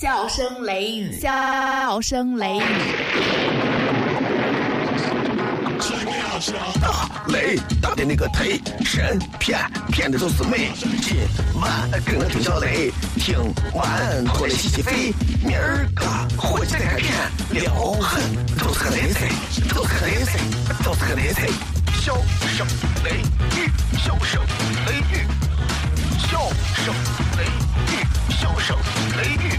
笑声雷雨，笑声雷雨。大雷大的那个忒神骗骗的都是美。今晚跟着听小雷，听完过来洗洗肺。明儿个火气再变，撩狠都是个雷菜，都是个雷菜，都是个雷菜。笑声雷雨，笑声雷雨，笑声雷雨，笑声雷雨，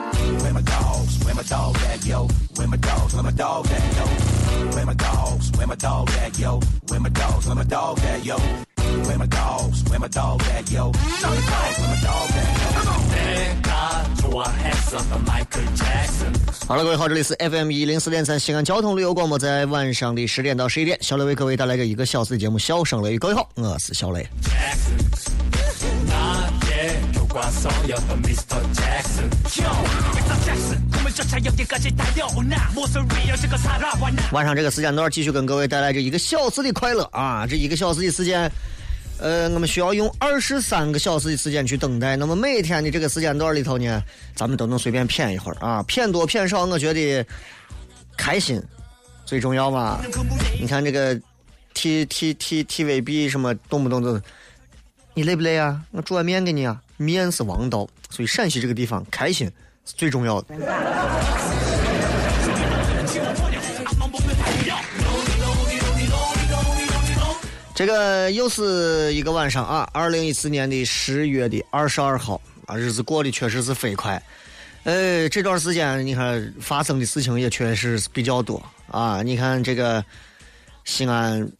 Where my dogs? Where my dog at, yo? Where my dogs? Where my dog at, yo? Where my dogs? Where my dog at, yo? Where my dogs? Where my dog at, yo? Where my dogs? Where my dog at, yo? Where my dogs? Where my dog at, yo? 好了，各位好，这里是 FM 一零四点三西安交通旅游广播，在晚上的十点到十一点，小雷为各位带来这一个小时的节目《笑声雷雨》。各位好，我是小雷。Jackson, 의 교과서였던 미스터 잭슨嗯晚上这个时间段继续跟各位带来这一个小时的快乐啊！这一个小时的时间，呃，我们需要用二十三个小时的时间去等待。那么每天的这个时间段里头呢，咱们都能随便骗一会儿啊，骗多骗少，我觉得开心最重要嘛。你看这个 T T T T V B 什么，动不动就 你累不累啊？我煮碗面给你啊，面是王道，所以陕西这个地方开心是最重要的。这个又是一个晚上啊！二零一四年的十月的二十二号啊，日子过得确实是飞快。呃，这段时间你看发生的事情也确实是比较多啊。你看这个西安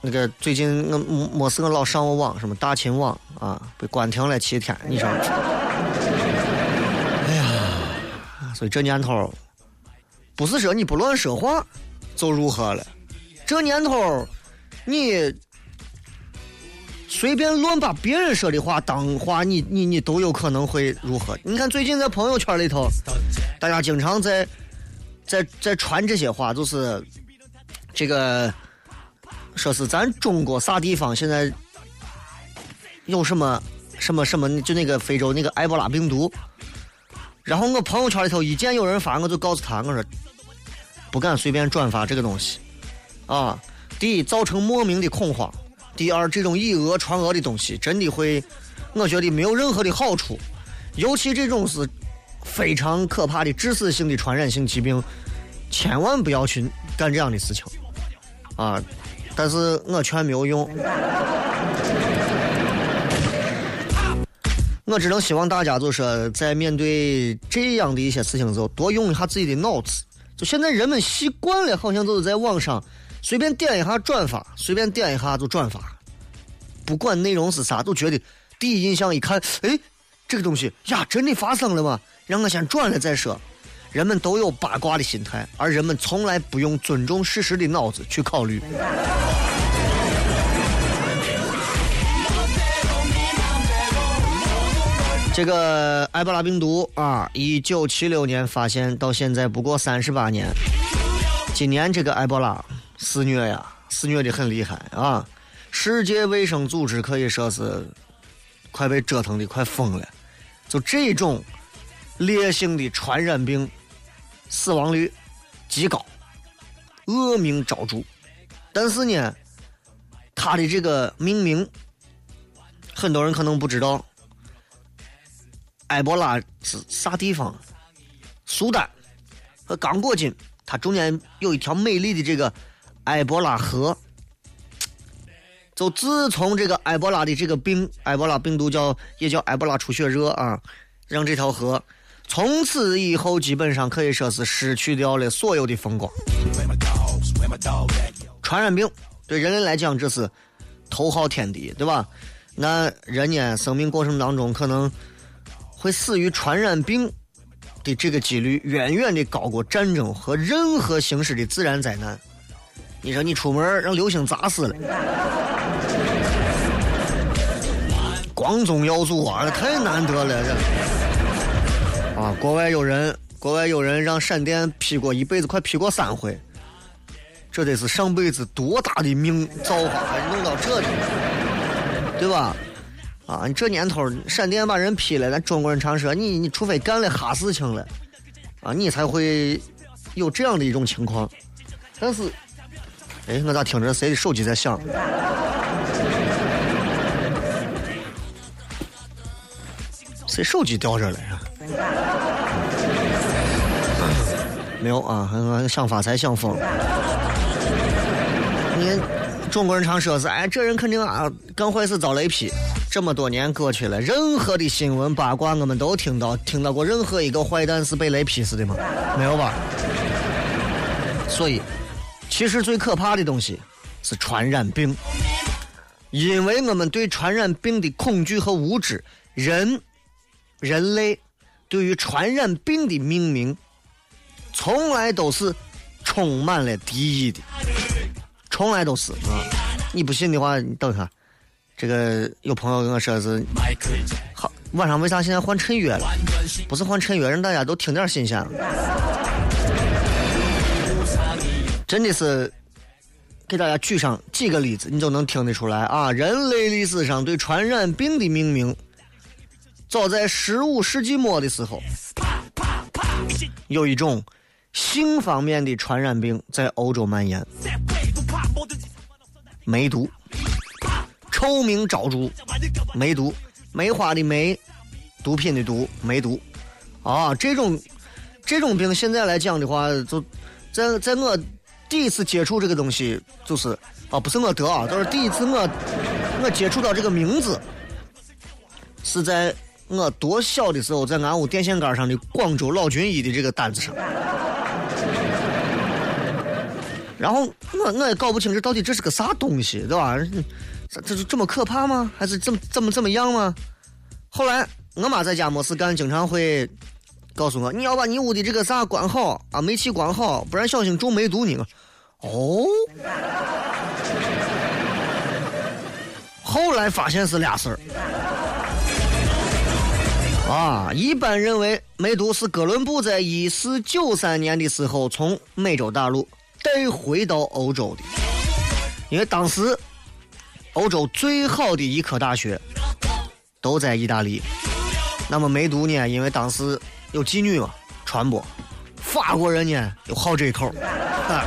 那个最近我没事我老上我网，什么大秦网啊，被关停了七天，你说？哎呀，所以这年头不是说你不乱说话就如何了，这年头你随便乱把别人说的话当话，你你你都有可能会如何？你看最近在朋友圈里头，大家经常在在在传这些话，就是这个说是咱中国啥地方现在有什么什么什么，就那个非洲那个埃博拉病毒。然后我朋友圈里头一见有人发，我就告诉他，我说不敢随便转发这个东西啊。第一，造成莫名的恐慌；第二，这种以讹传讹的东西真的会，我觉得没有任何的好处。尤其这种是非常可怕的致死性的传染性疾病，千万不要去干这样的事情啊！但是我劝没有用。我只能希望大家就说，在面对这样的一些事情的时候，多用一下自己的脑子。就现在人们习惯了，好像都是在网上随便点一下转发，随便点一下就转发，不管内容是啥，都觉得第一印象一看，哎，这个东西呀，真的发生了吗？让我先转了再说。人们都有八卦的心态，而人们从来不用尊重事实的脑子去考虑。这个埃博拉病毒啊，一九七六年发现到现在不过三十八年。今年这个埃博拉肆虐呀，肆虐的很厉害啊！世界卫生组织可以说是快被折腾的快疯了。就这种烈性的传染病，死亡率极高，恶名昭著。但是呢，它的这个命名，很多人可能不知道。埃博拉是啥地方？苏丹和刚果金，它中间有一条美丽的这个埃博拉河。就自从这个埃博拉的这个病，埃博拉病毒叫也叫埃博拉出血热啊，让这条河从此以后基本上可以说是失去掉了所有的风光。传染病对人类来讲这是头号天敌，对吧？那人呢，生命过程当中可能。会死于传染病的这个几率远远的高过战争和任何形式的自然灾难。你说你出门让流星砸死了，光宗耀祖啊，这太难得了这。啊，国外有人，国外有人让闪电劈过一辈子，快劈过三回。这得是上辈子多大的命造化，弄到这里，对吧？啊，你这年头，闪电把人劈了，咱中国人常说，你你除非干了哈事情了，啊，你才会有这样的一种情况。但是，哎，我咋听着谁的手机在响？谁手机掉这了呀？没有啊，想发财想疯。你中国人常说是，哎，这人肯定啊干坏事遭雷劈。这么多年过去了，任何的新闻八卦我们都听到，听到过任何一个坏蛋是被雷劈死的吗？没有吧？所以，其实最可怕的东西是传染病，因为我们对传染病的恐惧和无知，人。人类对于传染病的命名，从来都是充满了敌意的，从来都是啊！你不信的话，你等下，这个有朋友跟我说是，好晚上为啥现在换衬乐了？不是换衬乐，让大家都听点新鲜。真的是给大家举上几个例子，你就能听得出来啊！人类历史上对传染病的命名。早在十五世纪末的时候，有一种性方面的传染病在欧洲蔓延，梅毒，臭名昭著，梅毒，梅花的梅，毒品的毒，梅毒，啊，这种这种病现在来讲的话，就在在我第一次接触这个东西，就是啊，不是我得啊，都是第一次我我接触到这个名字，是在。我多小的时候，在俺屋电线杆上的广州老军医的这个单子上，然后我我也搞不清这到底这是个啥东西，对吧？这这这么可怕吗？还是怎么怎么怎么样吗？后来我妈在家没事干，经常会告诉我，你要把你屋的这个啥关好啊，煤气关好，不然小心中梅毒呢。哦，后来发现是俩事儿。啊，一般认为梅毒是哥伦布在一四九三年的时候从美洲大陆带回到欧洲的，因为当时欧洲最好的医科大学都在意大利。那么梅毒呢？因为当时有妓女嘛，传播，法国人呢又好这一口，啊，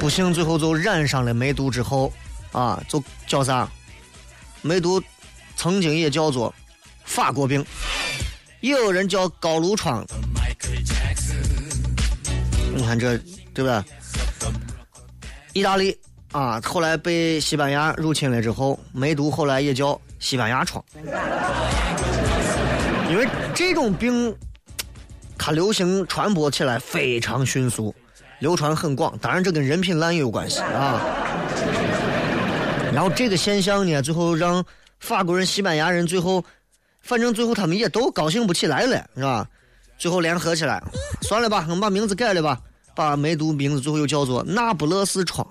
不幸最后就染上了梅毒之后，啊，就叫啥？梅毒曾经也叫做。法国病，也有人叫高炉疮。你看这，对吧？意大利啊，后来被西班牙入侵了之后，梅毒后来也叫西班牙疮。因为这种病，它流行传播起来非常迅速，流传很广。当然，这跟人品烂也有关系啊。然后这个现象呢，最后让法国人、西班牙人最后。反正最后他们也都高兴不起来了，是吧？最后联合起来，算了吧，我们把名字改了吧，把梅毒名字最后又叫做那不勒斯疮，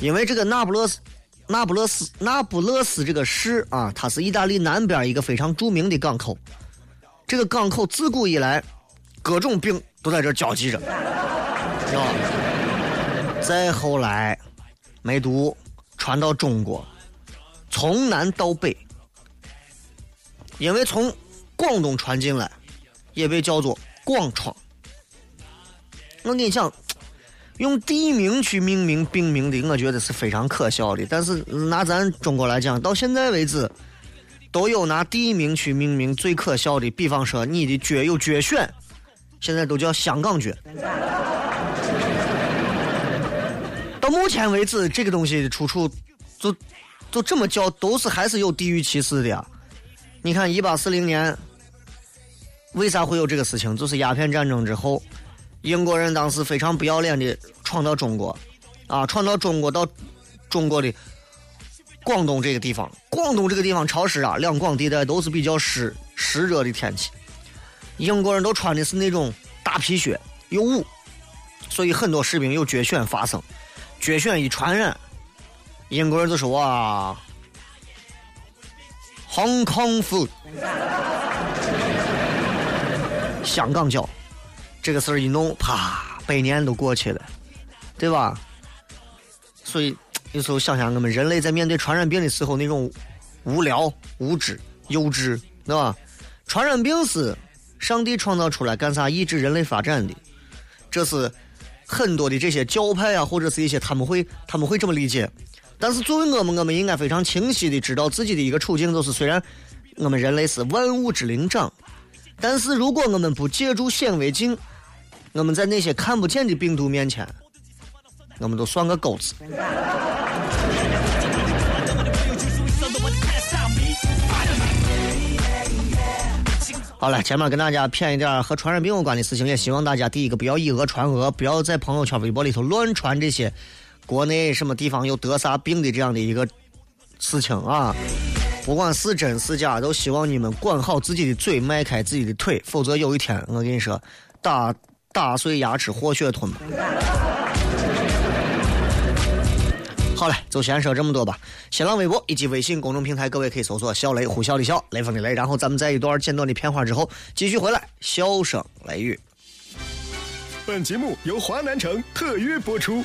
因为这个那不勒斯、那不勒斯、那不勒斯这个市啊，它是意大利南边一个非常著名的港口。这个港口自古以来，各种病都在这交集着，是吧？再后来，梅毒传到中国，从南到北。因为从广东传进来，也被叫做广疮。我跟你讲，用地名去命名病名的，我觉得是非常可笑的。但是拿咱中国来讲，到现在为止，都有拿地名去命名最可笑的。比方说，你的脚有脚癣，现在都叫香港脚。到目前为止，这个东西的出处，就就这么叫，都是还是有地域歧视的呀。你看，一八四零年，为啥会有这个事情？就是鸦片战争之后，英国人当时非常不要脸的闯到中国，啊，闯到中国到中国的广东这个地方，广东这个地方潮湿啊，两广地带都是比较湿湿热的天气。英国人都穿的是那种大皮靴，有雾，所以很多士兵有绝选发生。绝选一传染，英国人就说哇，Hong Kong food，香港脚，这个事儿一弄，啪，百年都过去了，对吧？所以有时候想想，我们人类在面对传染病的时候那种无聊、无知、幼稚，对吧？传染病是上帝创造出来干啥？抑制人类发展的，这是。很多的这些教派啊，或者是一些他们会他们会这么理解，但是作为我们，我们应该非常清晰的知道自己的一个处境，就是虽然我们人类是万物之灵长，但是如果我们不借助显微镜，我们在那些看不见的病毒面前，我们都算个狗子。好了，前面跟大家骗一点和传染病有关的事情，也希望大家第一个不要以讹传讹，不要在朋友圈、微博里头乱传这些国内什么地方有得啥病的这样的一个事情啊。不管是真是假，都希望你们管好自己的嘴，迈开自己的腿，否则有一天我跟你说，打打碎牙齿活血吞。好嘞，就先说这么多吧。新浪微博以及微信公众平台，各位可以搜索“小雷呼啸的笑，雷锋的雷”。然后咱们在一段简短的片花之后，继续回来，笑声雷雨。本节目由华南城特约播出。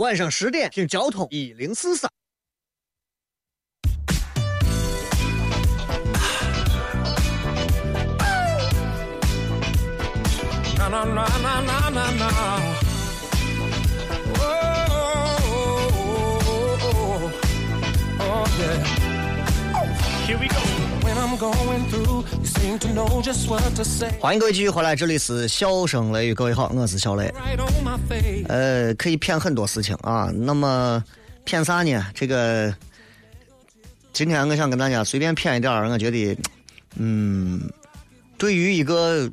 晚上十点听交通一零四三。欢迎各位继续回来，这里是笑声雷雨，各位好，我是小雷。呃，可以骗很多事情啊，那么骗啥呢？这个今天我想跟大家随便骗一点我觉得，嗯，对于一个。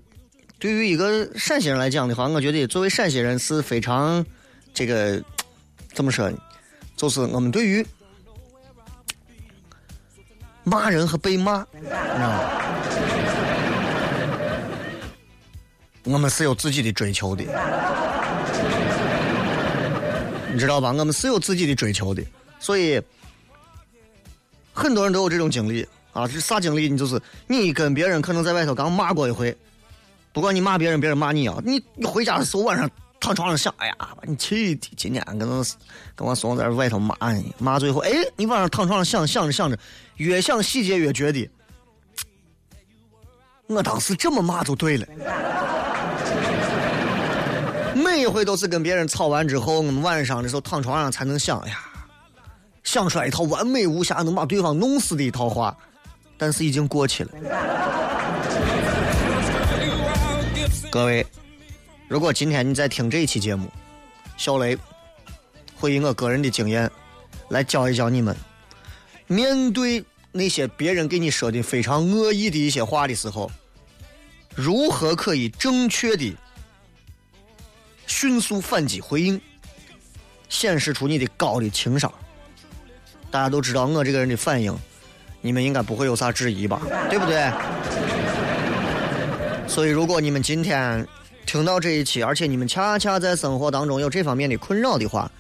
对于一个陕西人来讲的话，我觉得作为陕西人是非常这个怎么说？就是我们对于骂人和被骂，你知道吗？我们是有自己的追求的，你知道吧？我们是有自己的追求的，所以很多人都有这种经历啊。是啥经历？你就是你跟别人可能在外头刚骂过一回。不管你骂别人，别人骂你啊！你你回家的时候晚上躺床上想，哎呀，把你气的！今天跟我跟我孙子在外头骂你，骂最后，哎，你晚上躺床上想想着想着，越想细节越觉得，我当时这么骂就对了。每一回都是跟别人吵完之后，我们晚上的时候躺床上才能想，哎呀，想出来一套完美无瑕能把对方弄死的一套话，但是已经过去了。各位，如果今天你在听这一期节目，小雷会以我个人的经验来教一教你们，面对那些别人给你说的非常恶意的一些话的时候，如何可以正确的、迅速反击回应，显示出你的高的情商。大家都知道我这个人的反应，你们应该不会有啥质疑吧？对不对？所以，如果你们今天听到这一期，而且你们恰恰在生活当中有这方面的困扰的话，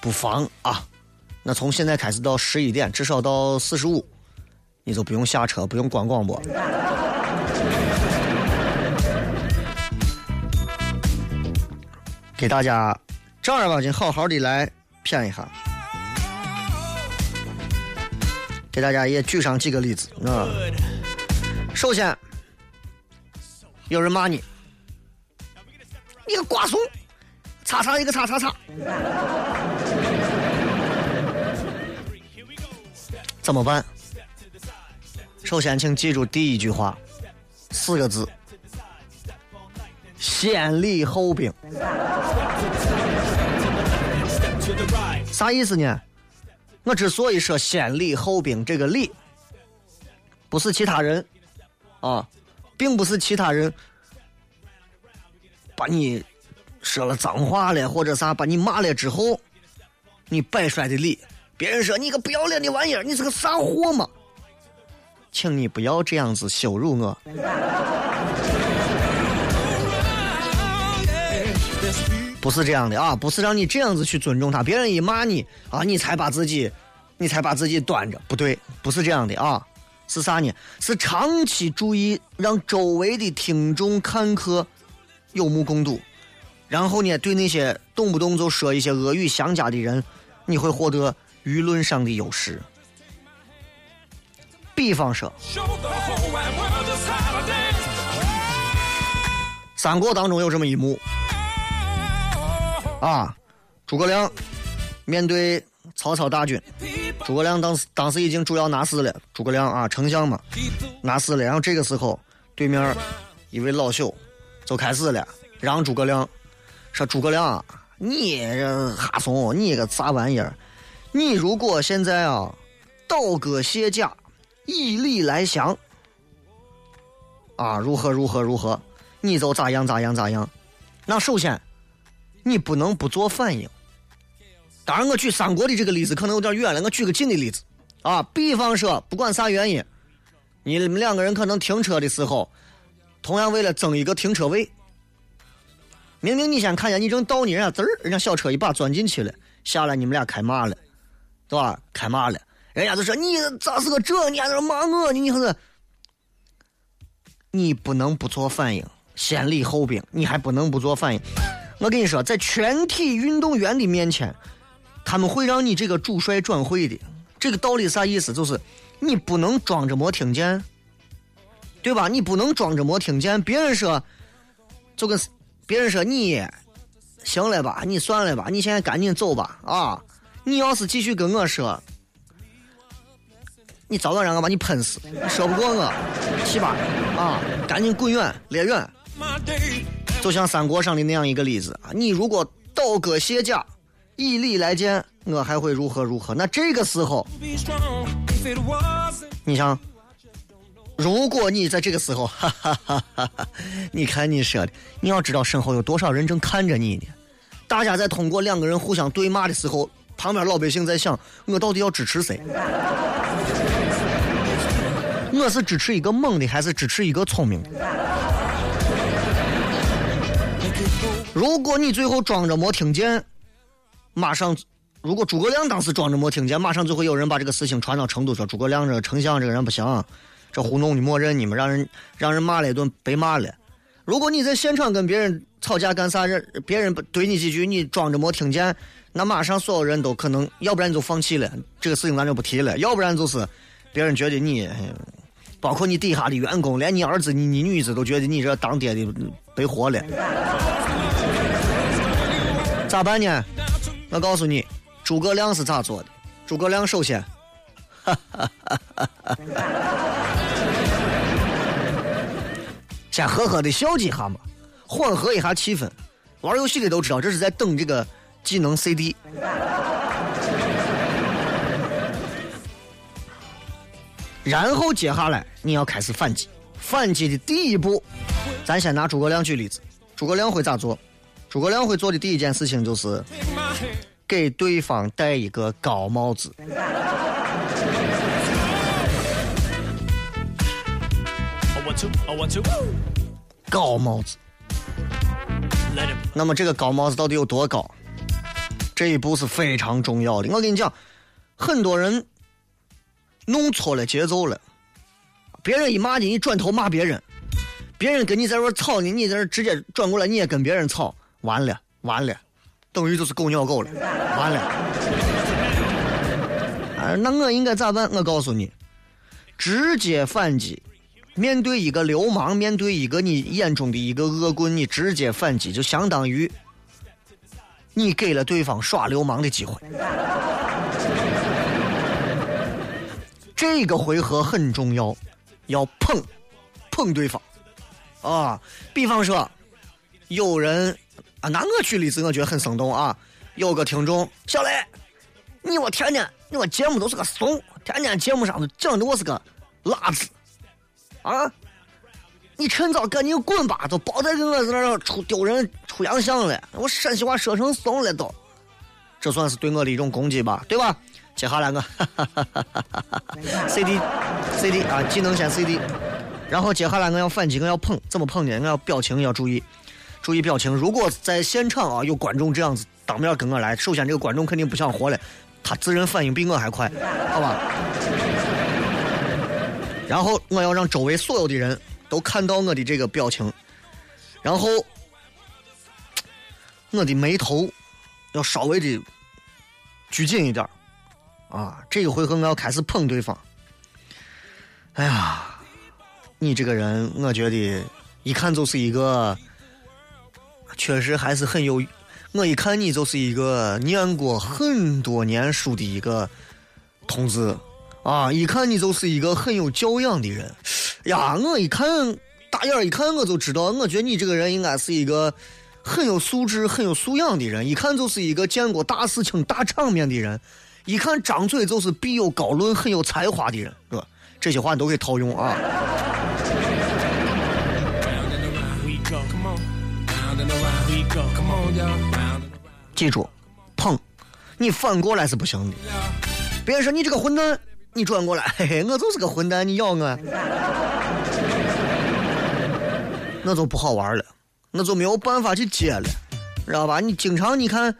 不妨啊，那从现在开始到十一点，至少到四十五，你就不用下车，不用关广播，给大家正儿八经好好的来骗一下，给大家也举上几个例子啊。首先。有人骂你，你个瓜怂，叉叉一个叉叉叉。怎么办？首先，请记住第一句话，四个字：先礼后兵。啥意思呢？我之所以说先礼后兵，这个礼不是其他人啊，并不是其他人把你说了脏话了或者啥，把你骂了之后，你摆出来的理，别人说你个不要脸的玩意儿，你是个啥货嘛？请你不要这样子羞辱我。不是这样的啊，不是让你这样子去尊重他，别人一骂你啊，你才把自己，你才把自己端着，不对，不是这样的啊，是啥呢？是长期注意，让周围的听众看客有目共睹，然后呢，对那些动不动就说一些恶语相加的人，你会获得舆论上的优势。比方说，三国当中有这么一幕。啊，诸葛亮面对曹操大军，诸葛亮当时当时已经主要拿死了。诸葛亮啊，丞相嘛，拿死了。然后这个时候，对面一位老朽就开始了，让诸葛亮说：“诸葛亮，你这哈怂，你个啥玩意儿？你如果现在啊倒戈卸甲，以礼来降，啊，如何如何如何，你就咋样咋样咋样。那首先。”你不能不做反应。当然，我举三国的这个例子可能有点远了，我举个近的例子啊。比方说，不管啥原因，你们两个人可能停车的时候，同样为了争一个停车位，明明你先看见你正倒呢，人家滋儿，人家小车一把钻进去了，下来你们俩开骂了，对吧？开骂了，人家就说你咋是个这？你还在骂我呢？你还是你不能不做反应，先礼后兵，你还不能不做反应。我跟你说，在全体运动员的面前，他们会让你这个主帅转会的。这个道理啥意思？就是你不能装着没听见，对吧？你不能装着没听见。别人说，就跟别人说你行了吧，你算了吧，你现在赶紧走吧啊！你要是继续跟我说，你早晚让我把你喷死。说不过我，去吧啊！赶紧滚远，离远。就像三国上的那样一个例子啊，你如果倒戈卸甲，以礼来见，我还会如何如何？那这个时候，你想，如果你在这个时候，哈哈哈哈，你看你说的，你要知道身后有多少人正看着你呢？大家在通过两个人互相对骂的时候，旁边老百姓在想，我到底要支持谁？我是支持一个猛的，还是支持一个聪明的？如果你最后装着没听见，马上，如果诸葛亮当时装着没听见，马上就会有人把这个事情传到成都，说诸葛亮这个丞相这个人不行，这糊弄你默认你们，让人让人骂了一顿，被骂了。如果你在现场跟别人吵架干啥，人别人怼你几句，你装着没听见，那马上所有人都可能，要不然你就放弃了这个事情，咱就不提了；要不然就是别人觉得你，包括你底下的员工，连你儿子、你你女子都觉得你这当爹的白活了。咋办呢？我告诉你，诸葛亮是咋做的？诸葛亮首先，先呵呵的笑几下嘛，缓和一下气氛。玩游戏的都知道，这是在等这个技能 CD。然后接下来你要开始反击。反击的第一步，咱先拿诸葛亮举例子。诸葛亮会咋做？诸葛亮会做的第一件事情就是给对方戴一个高帽子。高帽子。那么这个高帽子到底有多高？这一步是非常重要的。我跟你讲，很多人弄错了节奏了。别人一骂你，你转头骂别人；别人跟你在这吵呢，你在这直接转过来，你也跟别人吵。完了，完了，等于就是狗咬狗了。完了，啊，那我应该咋办？我告诉你，直接反击。面对一个流氓，面对一个你眼中的一个恶棍，你直接反击，就相当于 你给了对方耍流氓的机会。这个回合很重要，要碰碰对方啊。比方说，有人啊，拿我举例子，我觉得很生动啊。有个听众小雷，你我天天你我节目都是个怂，天天节目上都讲的我是个辣子啊！你趁早赶紧滚吧，都别再给我在那儿出丢人出洋相了。我陕西话说成怂了都，这算是对我的一种攻击吧，对吧？接下来我 CD CD 啊，技能先 CD，然后接下来我要反击，我要碰，怎么碰呢？我要表情要注意，注意表情。如果在现场啊有观众这样子当面跟我来，首先这个观众肯定不想活了，他自然反应比我还快，好吧？然后我要让周围所有的人都看到我的这个表情，然后我的眉头要稍微的拘谨一点啊。这个回合我要开始捧对方。哎呀，你这个人，我觉得一看就是一个，确实还是很有。我一看你就是一个念过很多年书的一个同志啊，一看你就是一个很有教养的人。呀，我一看大眼一看我就知道，我觉得你这个人应该是一个很有素质、很有素养的人，一看就是一个见过大事情、大场面的人，一看张嘴就是必有高论、很有才华的人，是吧？这些话你都可以套用啊。记住，碰，你反过来是不行的。别人说你这个混蛋，你转过来，嘿嘿，我就是个混蛋，你咬我，那就不好玩了，那就没有办法去接了，知道吧？你经常你看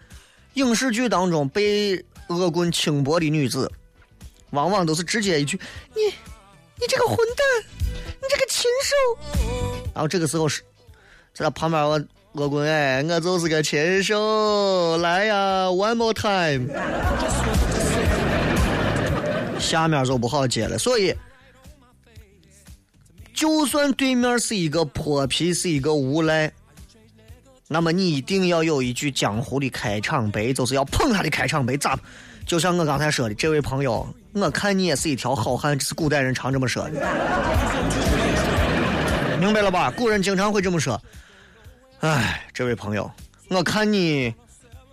影视剧当中被恶棍轻薄的女子，往往都是直接一句你你这个混蛋，你这个禽兽，然后这个时候是在他旁边我。恶棍哎，我就是个禽兽，来呀，one more time。下面就不好接了，所以，就算对面是一个泼皮，是一个无赖，那么你一定要有一句江湖的开场白，就是要捧他的开场白，咋？就像我刚才说的，这位朋友，我看你也是一条好汉，这是古代人常这么说的，明白了吧？古人经常会这么说。哎，这位朋友，我看你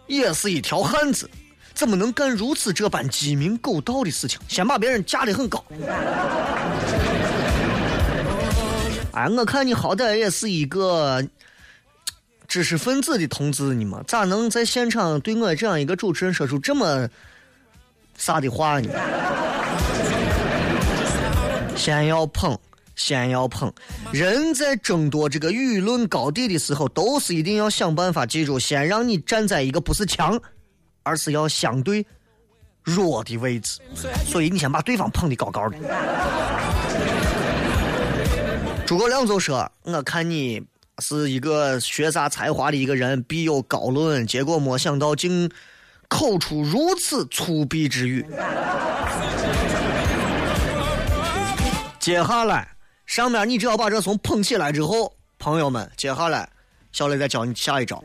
也是一条汉子，怎么能干如此这般鸡鸣狗盗的事情？先把别人架得很高。哎，我看你好歹也是一个知识分子的同志呢嘛，咋能在现场对我这样一个主持人说出这么啥的话呢？先要捧。先要捧，人在争夺这个舆论高地的时候，都是一定要想办法记住，先让你站在一个不是墙，而是要相对弱的位置。所以你先把对方捧得高高的。诸葛亮就说：“我看你是一个学啥才华的一个人，必有高论，结果没想到竟口出如此粗鄙之语。”接下来。上面你只要把这怂捧起来之后，朋友们，接下来小雷再教你下一招，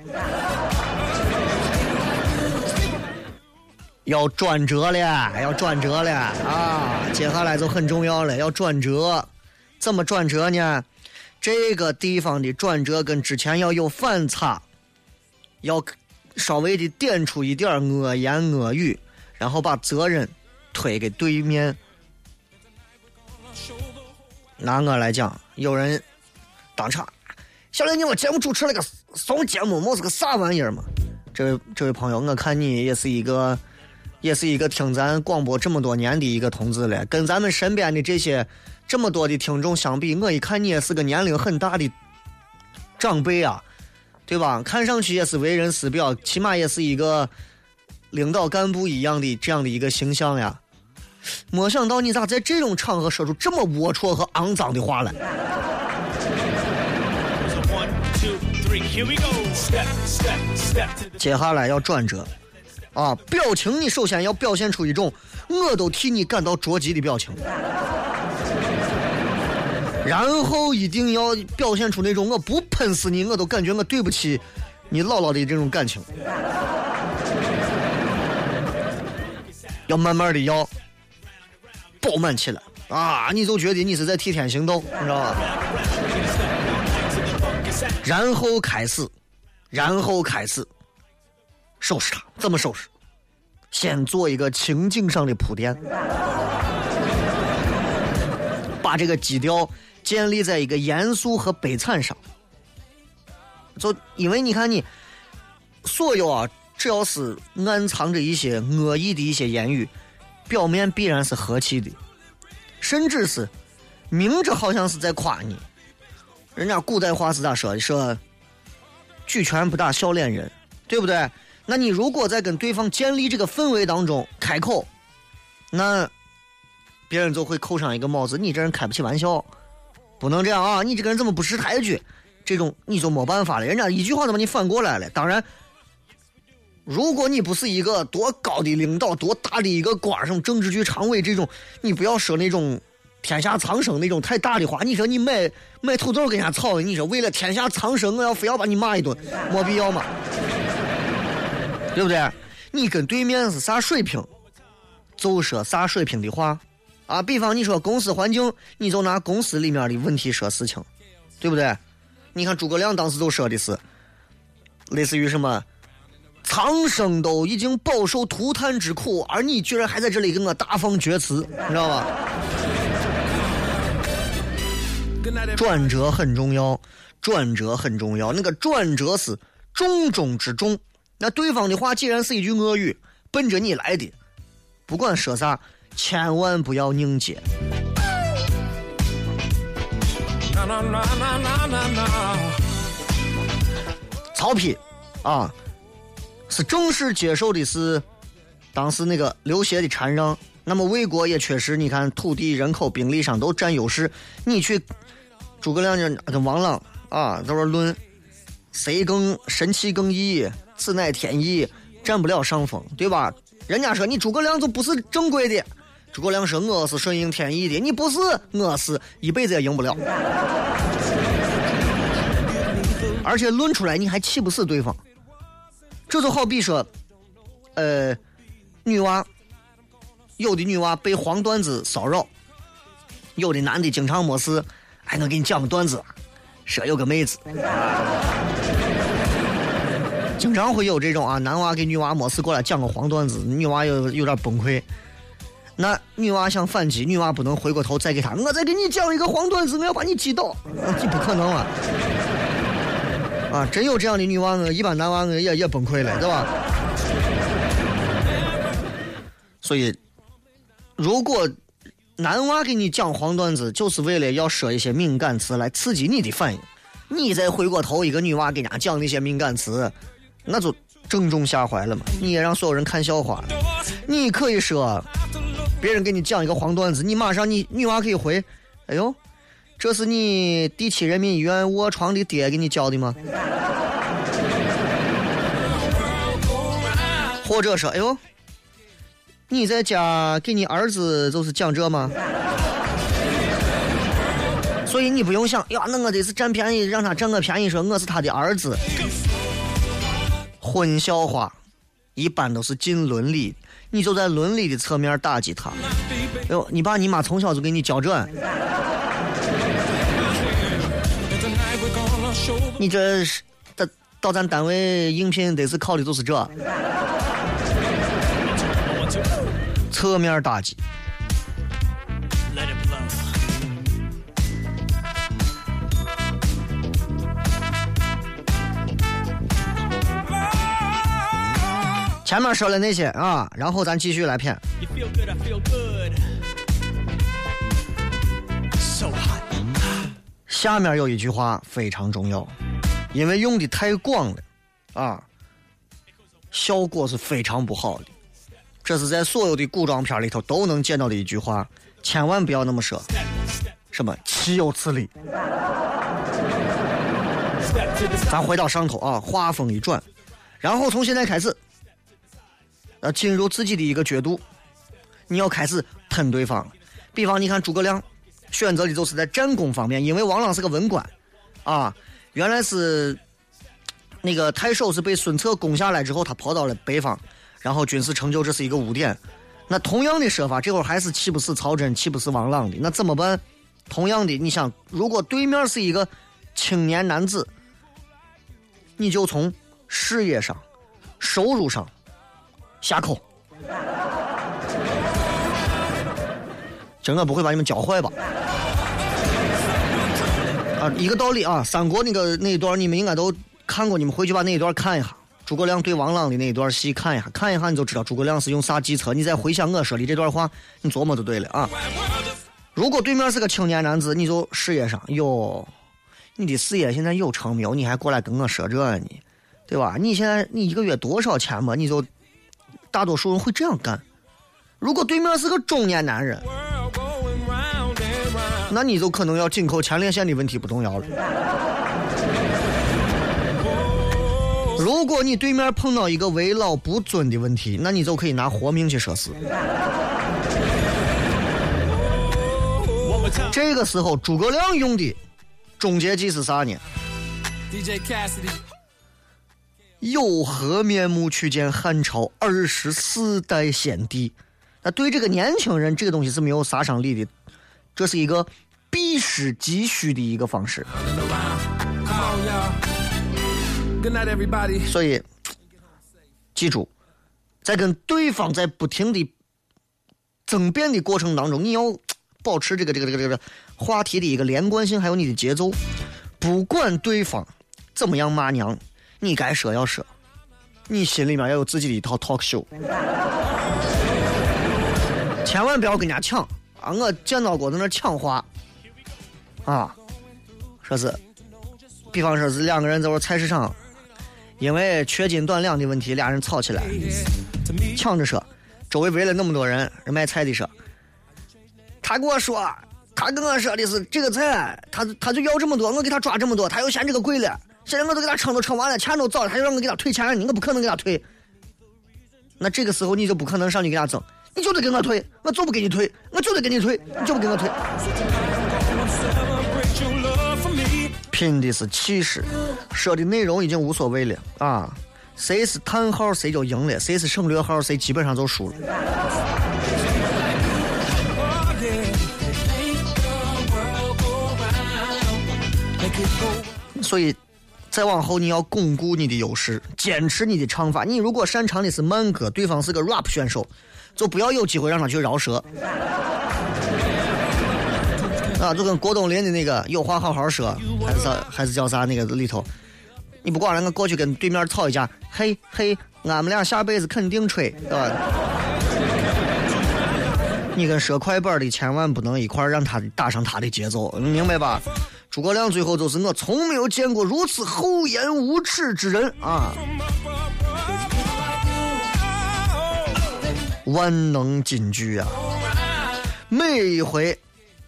要转折了，要转折了啊！接下来就很重要了，要转折，怎么转折呢？这个地方的转折跟之前要有反差，要稍微的点出一点恶言恶语，然后把责任推给对面。拿我来讲，有人当场，小雷，你我节目主持了个怂节目，么是个啥玩意儿嘛？这位这位朋友，我看你也是一个，也是一个听咱广播这么多年的一个同志了，跟咱们身边的这些这么多的听众相比，我一看你也是个年龄很大的长辈啊，对吧？看上去也是为人师表，起码也是一个领导干部一样的这样的一个形象呀。没想到你咋在这种场合说出这么龌龊和肮脏的话来？one, two, three, here we go. Step, step, step 接下来要转折，啊，表情你首先要表现出一种我都替你感到着急的表情，然后一定要表现出那种我不喷死你我都感觉我对不起你姥姥的这种感情，要慢慢的要，饱满起来。啊，你就觉得你是在替天行道，你知道吧？然后开始，然后开始收拾他，怎么收拾？先做一个情景上的铺垫，把这个基调建立在一个严肃和悲惨上。就因为你看你所有啊，只要是暗藏着一些恶意的一些言语，表面必然是和气的，甚至是明着好像是在夸你。人家古代话是咋说的？说举拳不打笑脸人，对不对？那你如果在跟对方建立这个氛围当中开口，那别人就会扣上一个帽子：你这人开不起玩笑，不能这样啊！你这个人怎么不识抬举？这种你就没办法了，人家一句话都把你反过来了。当然，如果你不是一个多高的领导、多大的一个官儿，什么政治局常委这种，你不要说那种天下苍生那种太大的话。你说你买买土豆跟人家吵，你说为了天下苍生，我要非要把你骂一顿，没必要嘛，对不对？你跟对面是啥水平，就说啥水平的话啊。比方你说公司环境，你就拿公司里面的问题说事情，对不对？你看诸葛亮当时就说的是，类似于什么，苍生都已经饱受涂炭之苦，而你居然还在这里跟我大放厥词，你知道吧？转折很重要，转折很重要，那个转折是重中之重。那对方的话既然是一句恶语，奔着你来的，不管说啥，千万不要硬接。曹丕啊，是正式接受的是当时那个刘协的禅让。那么魏国也确实，你看土地、人口、兵力上都占优势。你去诸葛亮跟王朗啊，在这论谁更神气更异，此乃天意，占不了上风，对吧？人家说你诸葛亮就不是正规的。诸葛亮说：“我是顺应天意的，你不是，我是一辈子也赢不了。而且论出来你还气不死对方。这就好比说，呃，女娃，有的女娃被黄段子骚扰，有的男的经常没事，还能给你讲个段子，说有个妹子，经常会有这种啊，男娃给女娃没事过来讲个黄段子，女娃有有点崩溃。”那女娃想反击，女娃不能回过头再给他，我再给你讲一个黄段子，我要把你击倒，这不可能啊！啊，真有这样的女娃，一般男娃也也崩溃了，对吧？所以，如果男娃给你讲黄段子，就是为了要说一些敏感词来刺激你的反应，你再回过头，一个女娃给人家讲那些敏感词，那就正中下怀了嘛！你也让所有人看笑话，你可以说。别人给你讲一个黄段子，你马上你女娃可以回，哎呦，这是你第七人民医院卧床的爹给你教的吗？或者说，哎呦，你在家给你儿子就是讲这吗？所以你不用想呀，那我得是占便宜，让他占个便宜，说我是他的儿子。混笑话，一般都是进伦理。你就在伦理的侧面打击他。哎呦，你爸你妈从小就给你教这，你这是到到咱单位应聘得是考的就是这，侧面打击。前面说了那些啊，然后咱继续来骗。下面有一句话非常重要，因为用的太广了，啊，效果是非常不好的。这是在所有的古装片里头都能见到的一句话，千万不要那么说。什么？岂有此理！咱回到上头啊，话锋一转，然后从现在开始。呃，进入自己的一个角度，你要开始喷对方。比方，你看诸葛亮选择的就是在战功方面，因为王朗是个文官，啊，原来是那个太守是被孙策攻下来之后，他跑到了北方，然后军事成就这是一个污点。那同样的说法，这会儿还是气不死曹真，气不死王朗的，那怎么办？同样的，你想，如果对面是一个青年男子，你就从事业上、收入上下口。这我不会把你们教坏吧？啊，一个道理啊，三国那个那一段你们应该都看过，你们回去把那一段看一下。诸葛亮对王朗的那一段戏看一下，看一下你就知道诸葛亮是用啥计策。你再回想我说的这段话，你琢磨就对了啊。如果对面是个青年男子，你就事业上哟，你的事业现在有成没有？你还过来跟我说这呢，对吧？你现在你一个月多少钱嘛？你就大多数人会这样干。如果对面是个中年男人，那你就可能要紧扣前列腺的问题不动摇了。如果你对面碰到一个为老不尊的问题，那你就可以拿活命去说事。这个时候，诸葛亮用的终结技是啥呢？有何面目去见汉朝二十四代先帝？那对这个年轻人，这个东西是没有杀伤力的，这是一个避实击虚的一个方式。所以，记住，在跟对方在不停的争辩的过程当中，你要保持这个这个这个这个话题的一个连贯性，还有你的节奏。不管对方怎么样骂娘，你该说要说，你心里面要有自己的一套 talk show。千万不要跟人家抢啊！我见到过在那抢话啊，说是，比方说是两个人在我菜市场，因为缺斤短两的问题，俩人吵起来，抢着说，周围围了那么多人，人卖菜的说，他跟我说，他跟我说的是这个菜，他他就要这么多，我给他抓这么多，他又嫌这个贵了，现在我都给他称都称完了，钱都找了，他就让我给他退钱，你我不可能给他退。那这个时候你就不可能上去给他争，你就得给我退，我就不给你退，我就得给你退，你就不给我退。拼的是气势，说的内容已经无所谓了啊！谁是叹号谁就赢了，谁是省略号谁基本上就输了。所以，再往后你要巩固你的优势，坚持你的唱法。你如果擅长的是慢歌，对方是个 rap 选手，就不要有机会让他去饶舌。啊，就跟郭冬临的那个有话好好说，还是啥还是叫啥那个里头，你不光让我过去跟对面吵一架，嘿嘿，俺们俩下辈子肯定吹，对吧？你跟说快板的千万不能一块让他打上他的节奏，你明白吧？诸葛亮最后就是我从没有见过如此厚颜无耻之人啊！万能金句啊！每一回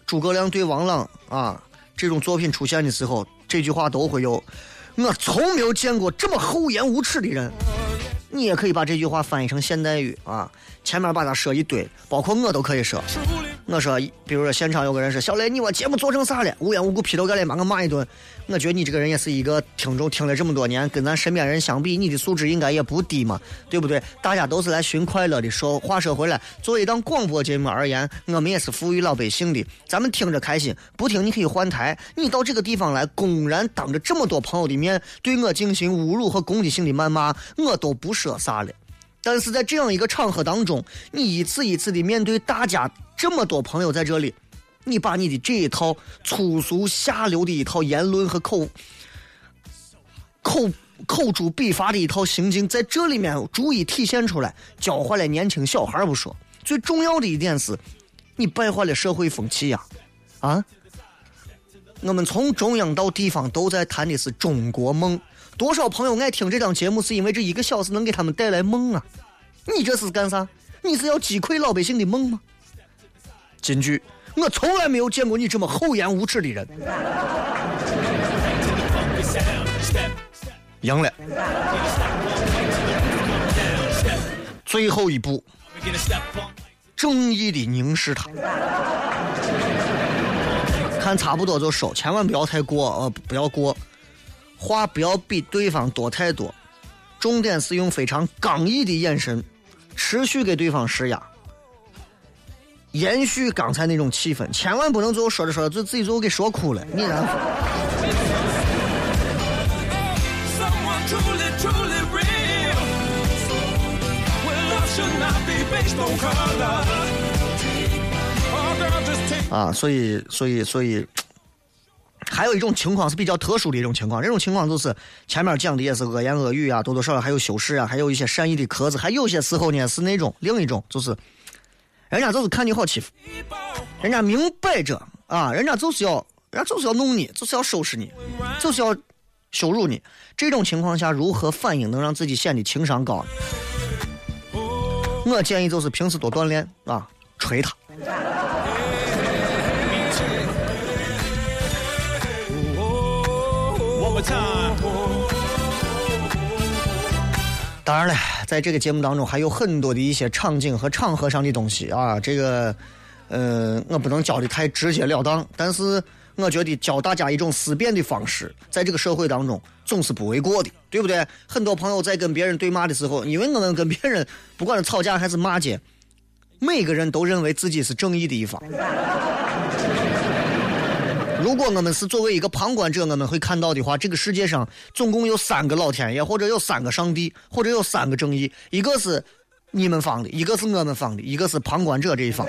诸葛亮对王朗啊这种作品出现的时候，这句话都会有。我从没有见过这么厚颜无耻的人。你也可以把这句话翻译成现代语啊，前面把它说一堆，包括我都可以说。我说，比如说现场有个人说：“小雷，你我节目做成啥了？无缘无故劈头盖脸把我骂一顿。”我觉得你这个人也是一个听众，听了这么多年，跟咱身边人相比，你的素质应该也不低嘛，对不对？大家都是来寻快乐的。说话说回来，作为一档广播节目而言，我们也是服务于老百姓的。咱们听着开心，不听你可以换台。你到这个地方来，公然当着这么多朋友的面对我进行侮辱和攻击性的谩骂，我都不说啥了。但是在这样一个场合当中，你一次一次的面对大家这么多朋友在这里，你把你的这一套粗俗下流的一套言论和口口口诛笔伐的一套行径，在这里面逐一体现出来，教坏了年轻小孩不说，最重要的一点是，你败坏了社会风气呀、啊！我们从中央到地方都在谈的是中国梦。多少朋友爱听这档节目，是因为这一个小时能给他们带来梦啊！你这是干啥？你是要击溃老百姓的梦吗？金句，我从来没有见过你这么厚颜无耻的人。赢了，最后一步，正义的凝视他，看差不多就收，千万不要太过，呃，不要过。话不要比对方多太多，重点是用非常刚毅的眼神持续给对方施压，延续刚才那种气氛，千万不能最后说着说着就自己最后给说哭了，你然后啊，所以所以所以。还有一种情况是比较特殊的一种情况，这种情况就是前面讲的也是恶言恶语啊，多多少少还有修饰啊，还有一些善意的壳子，还有些时候呢是那种另一种，就是人家就是看你好欺负，人家明摆着啊，人家就是要，人家就是要弄你，就是要收拾你，就是要羞辱你。这种情况下，如何反应能让自己显得情商高？我建议就是平时多锻炼啊，锤他。当然了，在这个节目当中还有很多的一些场景和场合上的东西啊，这个，呃，我不能教的太直截了当，但是我觉得教大家一种思辨的方式，在这个社会当中总是不为过的，对不对？很多朋友在跟别人对骂的时候，因为我们跟别人不管是吵架还是骂街，每个人都认为自己是正义的一方。如果我们是作为一个旁观者，我们会看到的话，这个世界上总共有三个老天爷，或者有三个上帝，或者有三个正义，一个是你们方的，一个是我们方的，一个是旁观者这一方。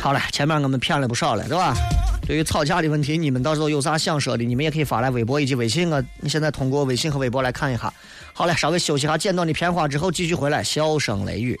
好了，前面我们骗了不少了，对吧？对于吵架的问题，你们到时候有啥想说的，你们也可以发来微博以及微信啊。你现在通过微信和微博来看一下。好了，稍微休息下，简短的片花之后继续回来，笑声雷雨。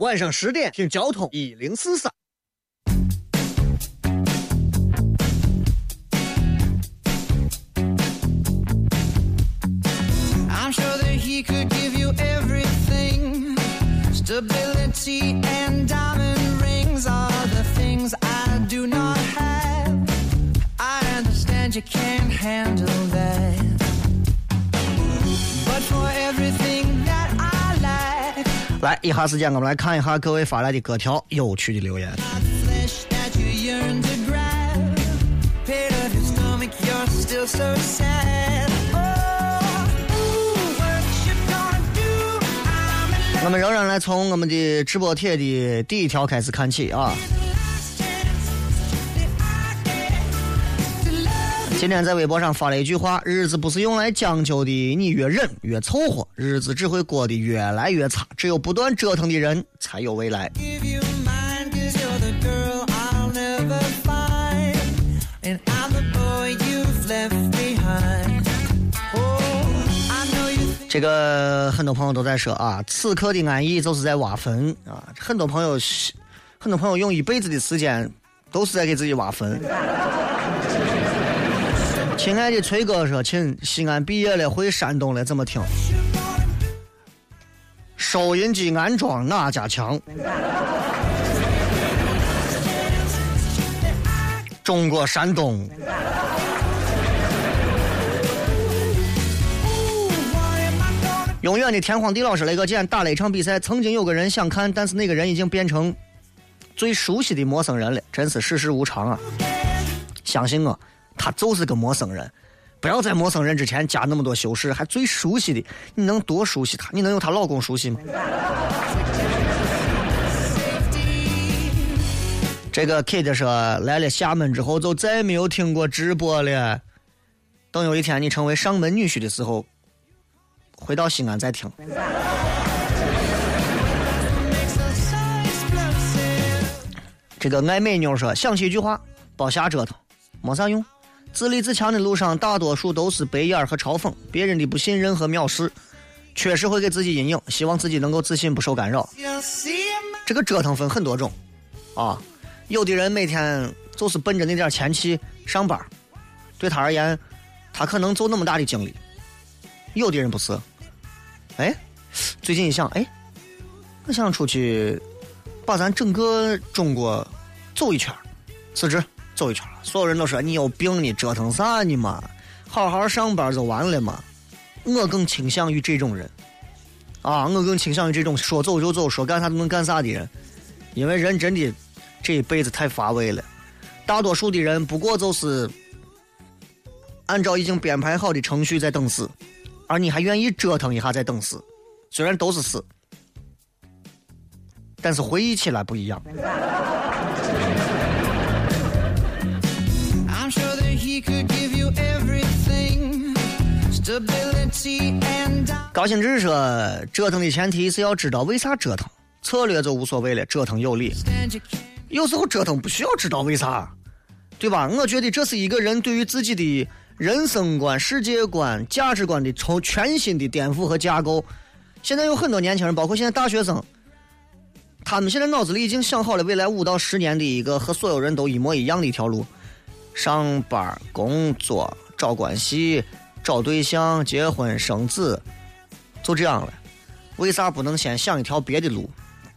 晚上十点听交通一零四三。 I'm sure that he could give you everything. Stability and diamond rings are the things I do not have. I understand you can't handle that. But for everything that I lack, 来，一下时间我们来看一下各位发来的各条有趣的留言。Oh. 我们仍然来从我们的直播帖的第一条开始看起啊。今天在微博上发了一句话：“日子不是用来将就的，你越忍越凑合，日子只会过得越来越差。只有不断折腾的人，才有未来。Oh, I know you ”这个很多朋友都在说啊，此刻的安逸就是在挖坟啊。很多朋友，很多朋友用一辈子的时间都是在给自己挖坟。亲爱的崔哥说：“亲，西安毕业了，回山东了，怎么听？收音机安装哪家强？中国山东。永远的天荒地老师雷哥，今天打了一场比赛，曾经有个人想看，但是那个人已经变成最熟悉的陌生人了，真是世事无常啊！相信我，他就是个陌生人。不要在陌生人之前加那么多修饰，还最熟悉的，你能多熟悉他？你能有她老公熟悉吗？这个 Kid 说来了厦门之后就再没有听过直播了。等有一天你成为上门女婿的时候，回到西安再听。这个爱美妞说想起一句话：包瞎折腾，没啥用。自立自强的路上，大多数都是白眼儿和嘲讽，别人的不信任和藐视，确实会给自己阴影。希望自己能够自信，不受干扰。这个折腾分很多种，啊，有的人每天就是奔着那点钱去上班，对他而言，他可能就那么大的精力；有的人不是，哎，最近一想，哎，我想出去把咱整个中国走一圈，辞职走一圈。所有人都说你有病，你折腾啥你嘛？好好上班就完了嘛。我更倾向于这种人，啊，我更倾向于这种说走就走、说干啥就能干啥的人，因为人真的这一辈子太乏味了。大多数的人不过就是按照已经编排好的程序在等死，而你还愿意折腾一下再等死，虽然都是死，但是回忆起来不一样。高兴志说，折腾的前提是要知道为啥折腾，策略就无所谓了，折腾有理。有时候折腾不需要知道为啥，对吧？我觉得这是一个人对于自己的人生观、世界观、价值观的从全新的颠覆和架构。现在有很多年轻人，包括现在大学生，他们现在脑子里已经想好了未来五到十年的一个和所有人都一模一样的一条路：上班、工作、找关系、找对象、结婚、生子，就这样了。为啥不能先想一条别的路？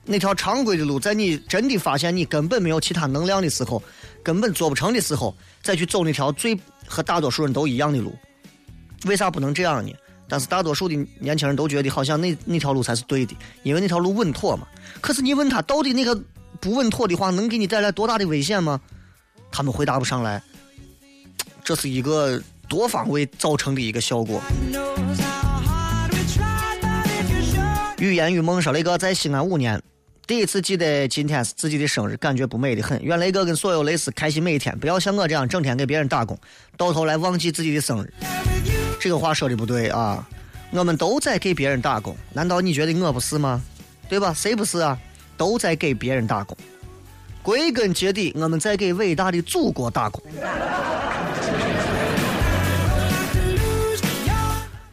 那条常规的路，在你真的发现你根本没有其他能量的时候，根本做不成的时候，再去走那条最和大多数人都一样的路。为啥不能这样呢？但是大多数的年轻人都觉得好像那那条路才是对的，因为那条路稳妥嘛。可是你问他到底那个不稳妥的话，能给你带来多大的危险吗？他们回答不上来。这是一个多方位造成的一个效果。语言与梦说雷哥在西安五年，第一次记得今天是自己的生日，感觉不美的很。愿雷哥跟所有雷丝开心每一天，不要像我这样整天给别人打工，到头来忘记自己的生日。这个话说的不对啊，我们都在给别人打工，难道你觉得我不是吗？对吧？谁不是啊？都在给别人打工。归根结底，我们在给伟大的祖国打工。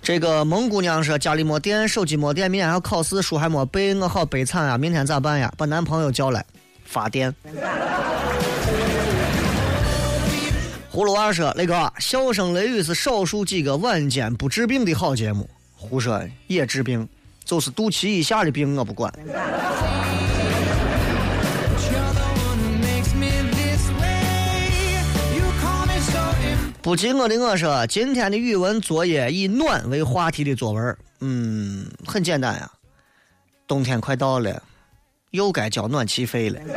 这个蒙姑娘说家里没电，手机没电，明天还要考试，书还没背，我好悲惨啊！明天咋办呀？把男朋友叫来发电。葫芦娃说：“雷哥笑声雷雨是少数几个晚间不治病的好节目。”胡说，也治病，就是肚脐以下的病我不管。不及我的我说，今天的语文作业以暖为话题的作文，嗯，很简单呀。冬天快到了，又该交暖气费了。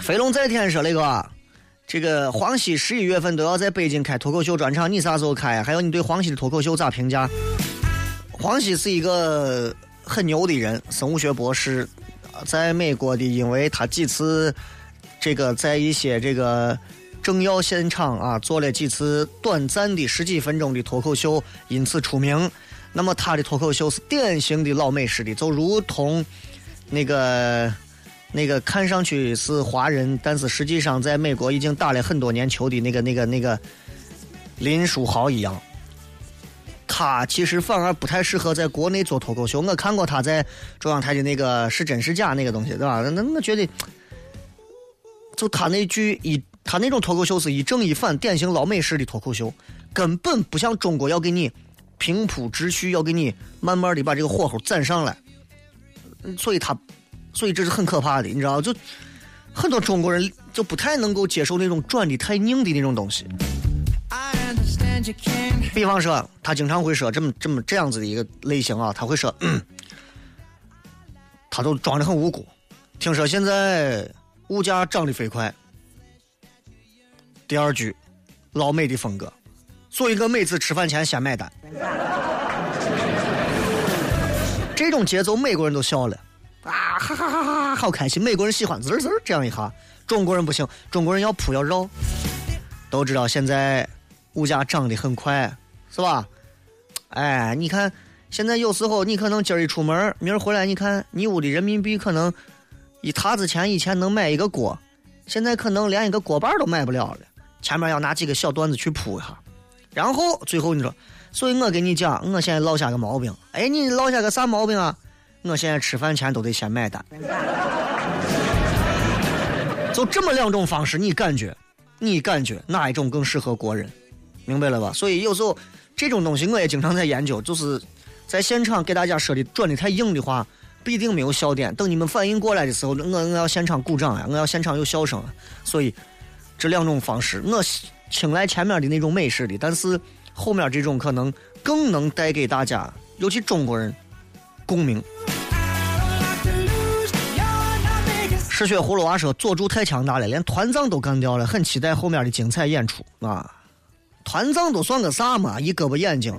飞龙在天说那个，这个黄西十一月份都要在北京开脱口秀专场，你啥时候开呀？还有你对黄西的脱口秀咋评价？黄西是一个很牛的人，生物学博士，呃在美国的，因为他几次这个在一些这个政要现场啊做了几次短暂的十几分钟的脱口秀，因此出名。那么他的脱口秀是典型的老美式的，就如同那个那个看上去是华人，但是实际上在美国已经打了很多年球的那个那个那个林书豪一样。他其实反而不太适合在国内做脱口秀。我看过他在中央台的那个是真是假那个东西，对吧？那我觉得，就他那句一，他那种脱口秀是一正一反，典型老美式的脱口秀，根本不像中国要给你平铺直叙，要给你慢慢的把这个火候攒上来。所以他，所以这是很可怕的，你知道？就很多中国人就不太能够接受那种转的太硬的那种东西。比方说，他经常会说这么这么这样子的一个类型啊，他会说，他都装的很无辜。听说现在物价涨得飞快。第二句，老美的风格，所以我每次吃饭前先买单。这种节奏美国人都笑了，啊哈哈哈哈，好开心！美国人喜欢滋滋这样一下，中国人不行，中国人要扑要绕。都知道现在物价涨得很快，是吧？哎，你看现在有时候你可能今儿一出门，明儿回来，你看你屋里人民币可能一沓子钱以前能买一个锅，现在可能连一个锅巴都买不了了。前面要拿几个小段子去铺一下，然后最后你说，所以我跟你讲，我现在落下个毛病。哎，你落下个啥毛病啊？我现在吃饭前都得先买单。就这么两种方式，你感觉，你感觉哪一种更适合国人？明白了吧？所以有时候这种东西我也经常在研究，就是在现场给大家说的转的太硬的话，必定没有笑点。等你们反应过来的时候，我我要现场鼓掌呀，我要现场有笑声。所以这两种方式，我青睐前面的那种美式的，但是后面这种可能更能带给大家，尤其中国人共鸣。嗜血葫芦娃说：“佐助太强大了，连团藏都干掉了，很期待后面的精彩演出啊！团藏都算个啥嘛？一胳膊眼睛。”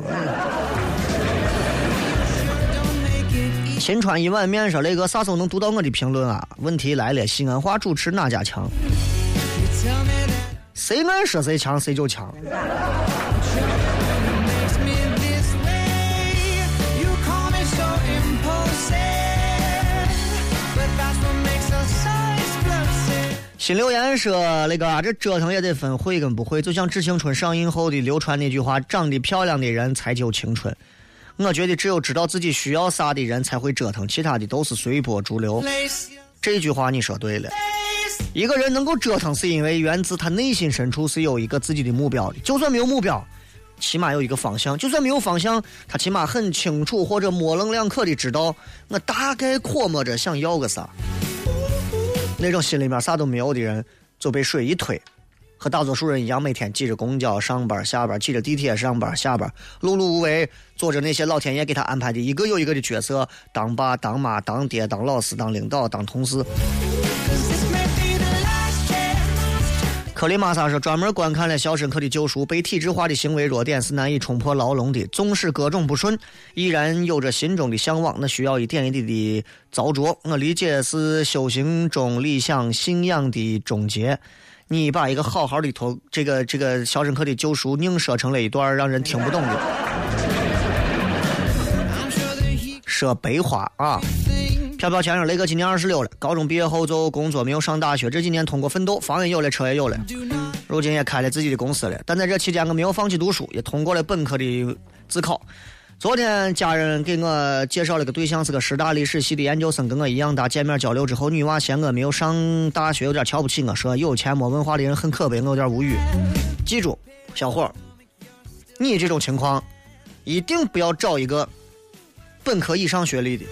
秦川一碗面说：“雷哥，啥时候能读到我的评论啊？”问题来了，西安话主持哪家强？谁爱说谁强，谁就强。新留言说：“那个，这折腾也得分会跟不会，就像《致青春》上映后的流传那句话：‘长得漂亮的人才叫青春。’我觉得只有知道自己需要啥的人才会折腾，其他的都是随波逐流。这句话你说对了。一个人能够折腾，是因为源自他内心深处是有一个自己的目标的。就算没有目标，起码有一个方向；就算没有方向，他起码很清楚或者模棱两可的知道我大概琢磨着想要个啥。那种心里面啥都没有的人，就被水一推，和大多数人一样，每天挤着公交上班下班，挤着地铁上班下班，碌碌无为，做着那些老天爷给他安排的一个又一个的角色：当爸、当妈、当爹、当老师、当领导、当同事。克里马萨说：“专门观看了《肖申克的救赎》，被体制化的行为弱点是难以冲破牢笼的。纵使各种不顺，依然有着心中的向往。那需要一点一滴的凿琢。我理解是修行中理想信仰的终结。你把一个好好的头，这个这个《肖申克的救赎》硬说成了一段让人听不懂的，说白话啊。”飘飘先生，雷哥今年二十六了，高中毕业后就工作，没有上大学。这几年通过奋斗，房也有了，车也有了，如今也开了自己的公司了。但在这期间，我没有放弃读书，也通过了本科的自考。昨天家人给我介绍了个对象，是个师大历史系的研究生，跟我一样大。见面交流之后，女娃嫌我没有上大学，有点瞧不起我，说有钱没文化的人很可悲，我有点无语。记住，小伙儿，你这种情况一定不要找一个本科以上学历的。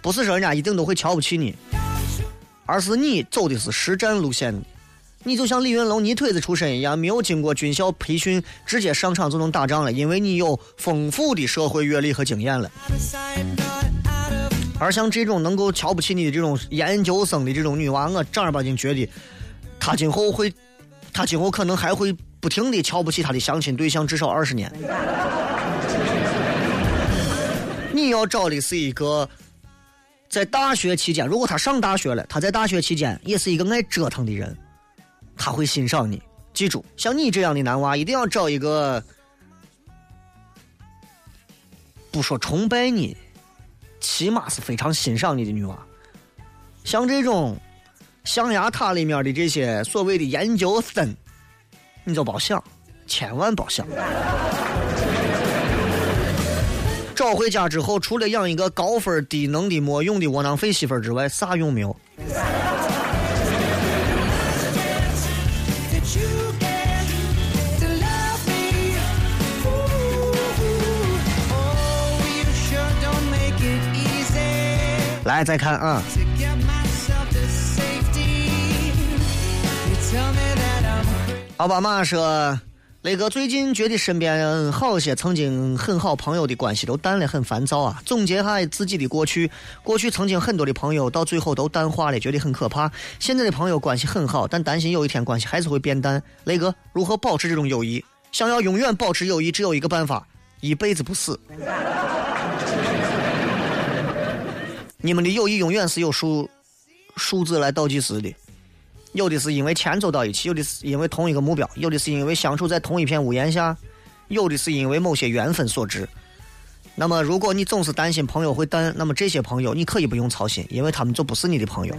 不是说人家一定都会瞧不起你，而是你走的是实战路线。你就像李云龙泥腿子出身一样，没有经过军校培训，直接上场就能打仗了，因为你有丰富的社会阅历和经验了。而像这种能够瞧不起你的这种研究生的这种女娃，我正儿八经觉得，她今后会，她今后可能还会不停的瞧不起她的相亲对象，至少二十年。你要找的是一个。在大学期间，如果他上大学了，他在大学期间也是一个爱折腾的人，他会欣赏你。记住，像你这样的男娃，一定要找一个不说崇拜你，起码是非常欣赏你的女娃。像这种象牙塔里面的这些所谓的研究生，你就别想，千万别想。找回家之后，除了养一个高分低能的没用的窝囊废媳妇儿之外，啥用没有？来，再看啊！奥巴马说。雷哥最近觉得身边好些曾经很好朋友的关系都淡了，很烦躁啊。总结下自己的过去，过去曾经很多的朋友到最后都淡化了，觉得很可怕。现在的朋友关系很好，但担心有一天关系还是会变淡。雷哥如何保持这种友谊？想要永远保持友谊，只有一个办法：一辈子不死。你们的友谊永远是有数数字来倒计时的。有的是因为钱走到一起，有的是因为同一个目标，有的是因为相处在同一片屋檐下，有的是因为某些缘分所致。那么，如果你总是担心朋友会淡，那么这些朋友你可以不用操心，因为他们就不是你的朋友。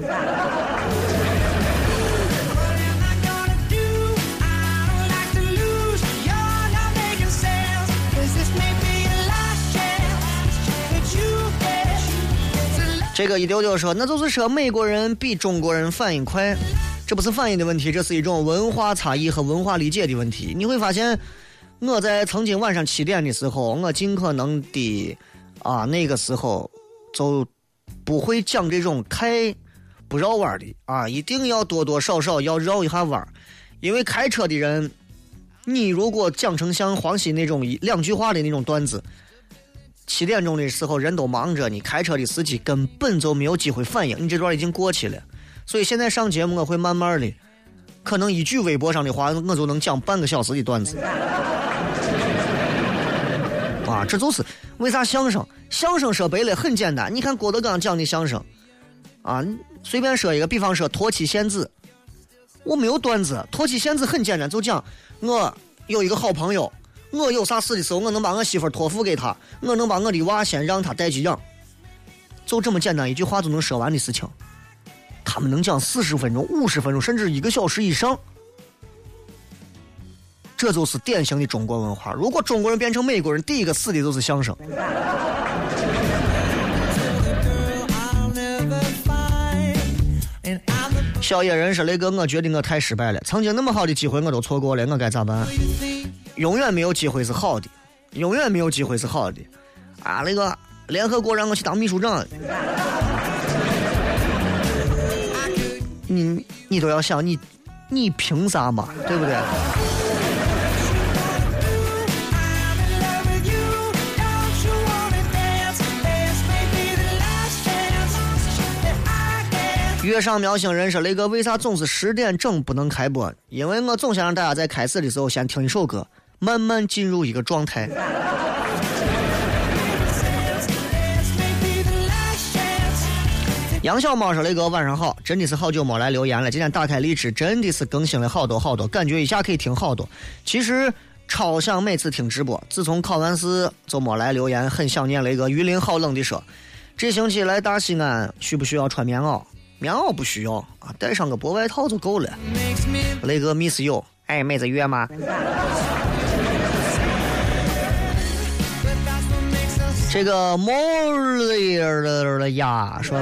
这个一丢丢说，那就是说美国人比中国人反应快。这不是反应的问题，这是一种文化差异和文化理解的问题。你会发现，我在曾经晚上七点的时候，我尽可能的啊，那个时候就不会讲这种太不绕弯的啊，一定要多多少少要绕一下弯，因为开车的人，你如果讲成像黄西那种一两句话的那种段子，七点钟的时候人都忙着，你开车的司机根本就没有机会反应，你这段已经过去了。所以现在上节目我会慢慢的，可能一句微博上的话，我就能讲半个小时的段子。啊，这就是为啥相声？相声说白了很简单，你看郭德纲讲的相声，啊，随便说一个，比方说脱妻献子，我没有段子，脱妻献子很简单，就讲我有一个好朋友，我有啥事的时候，我能把我媳妇托付给他，我能把我的娃先让他带去养，就这么简单一句话就能说完的事情。他们能讲四十分钟、五十分钟，甚至一个小时以上，这就是典型的中国文化。如果中国人变成美国人，第一个死的就是相声。小野人说：“雷哥，我觉得我太失败了，曾经那么好的机会我都错过了，我该咋办？永远没有机会是好的，永远没有机会是好的。啊，那个联合国让我去当秘书长，你你都要想你你凭啥嘛，对不对？月上喵星人说：“雷哥，为啥总是十点整不能开播？因为我总想让大家在开始的时候先听一首歌，慢慢进入一个状态。”杨小猫说：“雷哥，晚上好，真的是好久没来留言了。今天打开荔枝，真的是更新了好多好多，感觉一下可以听好多。其实超想每次听直播，自从考完试就没来留言，很想念雷哥。榆林好冷的说，这星期来大西安需不需要穿棉袄？棉袄不需要啊，带上个薄外套就够了。雷哥 miss you，哎，妹子约吗？这个 more 呀说，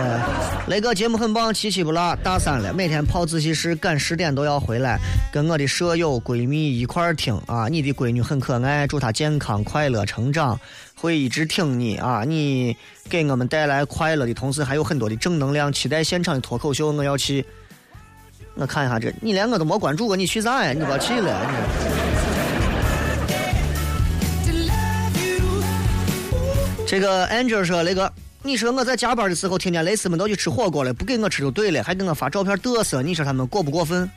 雷哥节目很棒，七七不落，大三了，每天跑自习室赶十点都要回来，跟我的舍友闺蜜一块儿听啊。你的闺女很可爱，祝她健康快乐成长，会一直挺你啊。你给我们带来快乐的同时，还有很多的正能量。期待现场的脱口秀，我要去。我看一下这，你连我都没关注过，你去啥呀？你别去了。你这个 Angel 说：“雷哥，你说我在加班的时候听见蕾丝们都去吃火锅了，不给我吃就对了，还给我发照片嘚瑟，你说他们过不过分？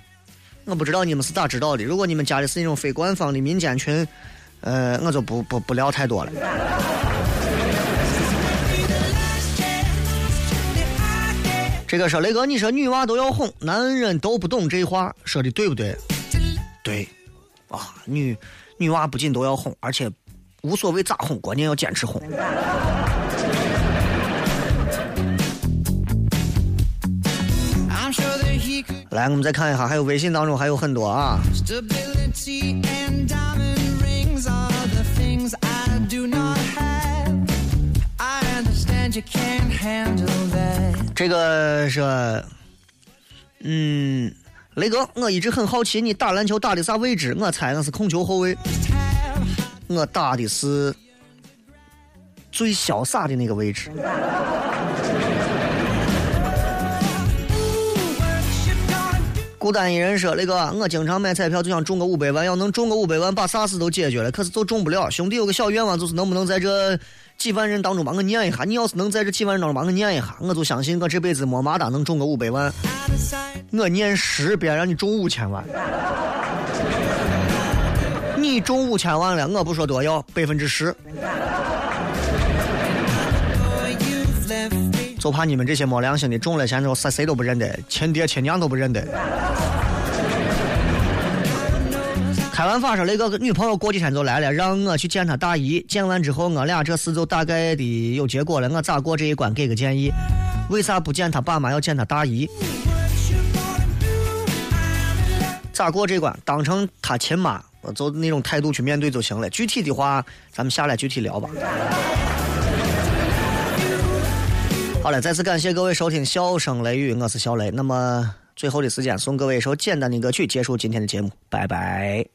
我不知道你们是咋知道的。如果你们加的是那种非官方的民间群，呃，我就不不不聊太多了。这个说雷哥，你说女娃都要哄，男人都不懂这话，说的对不对？对，啊，女女娃不仅都要哄，而且无所谓咋哄，关键要坚持哄。来，我们再看一下，还有微信当中还有很多啊。这个是，嗯，雷哥，我一直很好奇你打篮球打的啥位置？我猜那是控球后卫。我打的是最潇洒的那个位置。孤单一人说：“那个，我经常买彩票就想中个五百万，要能中个五百万，把啥事都解决了。可是就中不了。兄弟有个小愿望，就是能不能在这几万人当中把我念一下？你要是能在这几万人当中把我念一下，我就相信我这辈子没嘛哒能中个五百万。我念十遍让你中五千万，你中五千万了，我不说多要百分之十，就怕你们这些没良心的中了钱之后谁谁都不认得，亲爹亲娘都不认得。开完发说那个女朋友过几天就来了，让我去见她大姨。见完之后，我俩这事就大概的有结果了。我咋过这一关？给个建议。为啥不见她爸妈，要见她大姨？咋过这关？当成他亲妈，就那种态度去面对就行了。具体的话，咱们下来具体聊吧。好了，再次感谢各位收听《笑声雷雨》，我是小雷。那么最后的时间，送各位一首简单的歌曲，结束今天的节目。拜拜。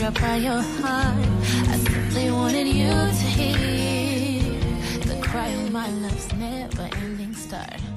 Drop by your heart. I simply wanted you. My love's never ending start.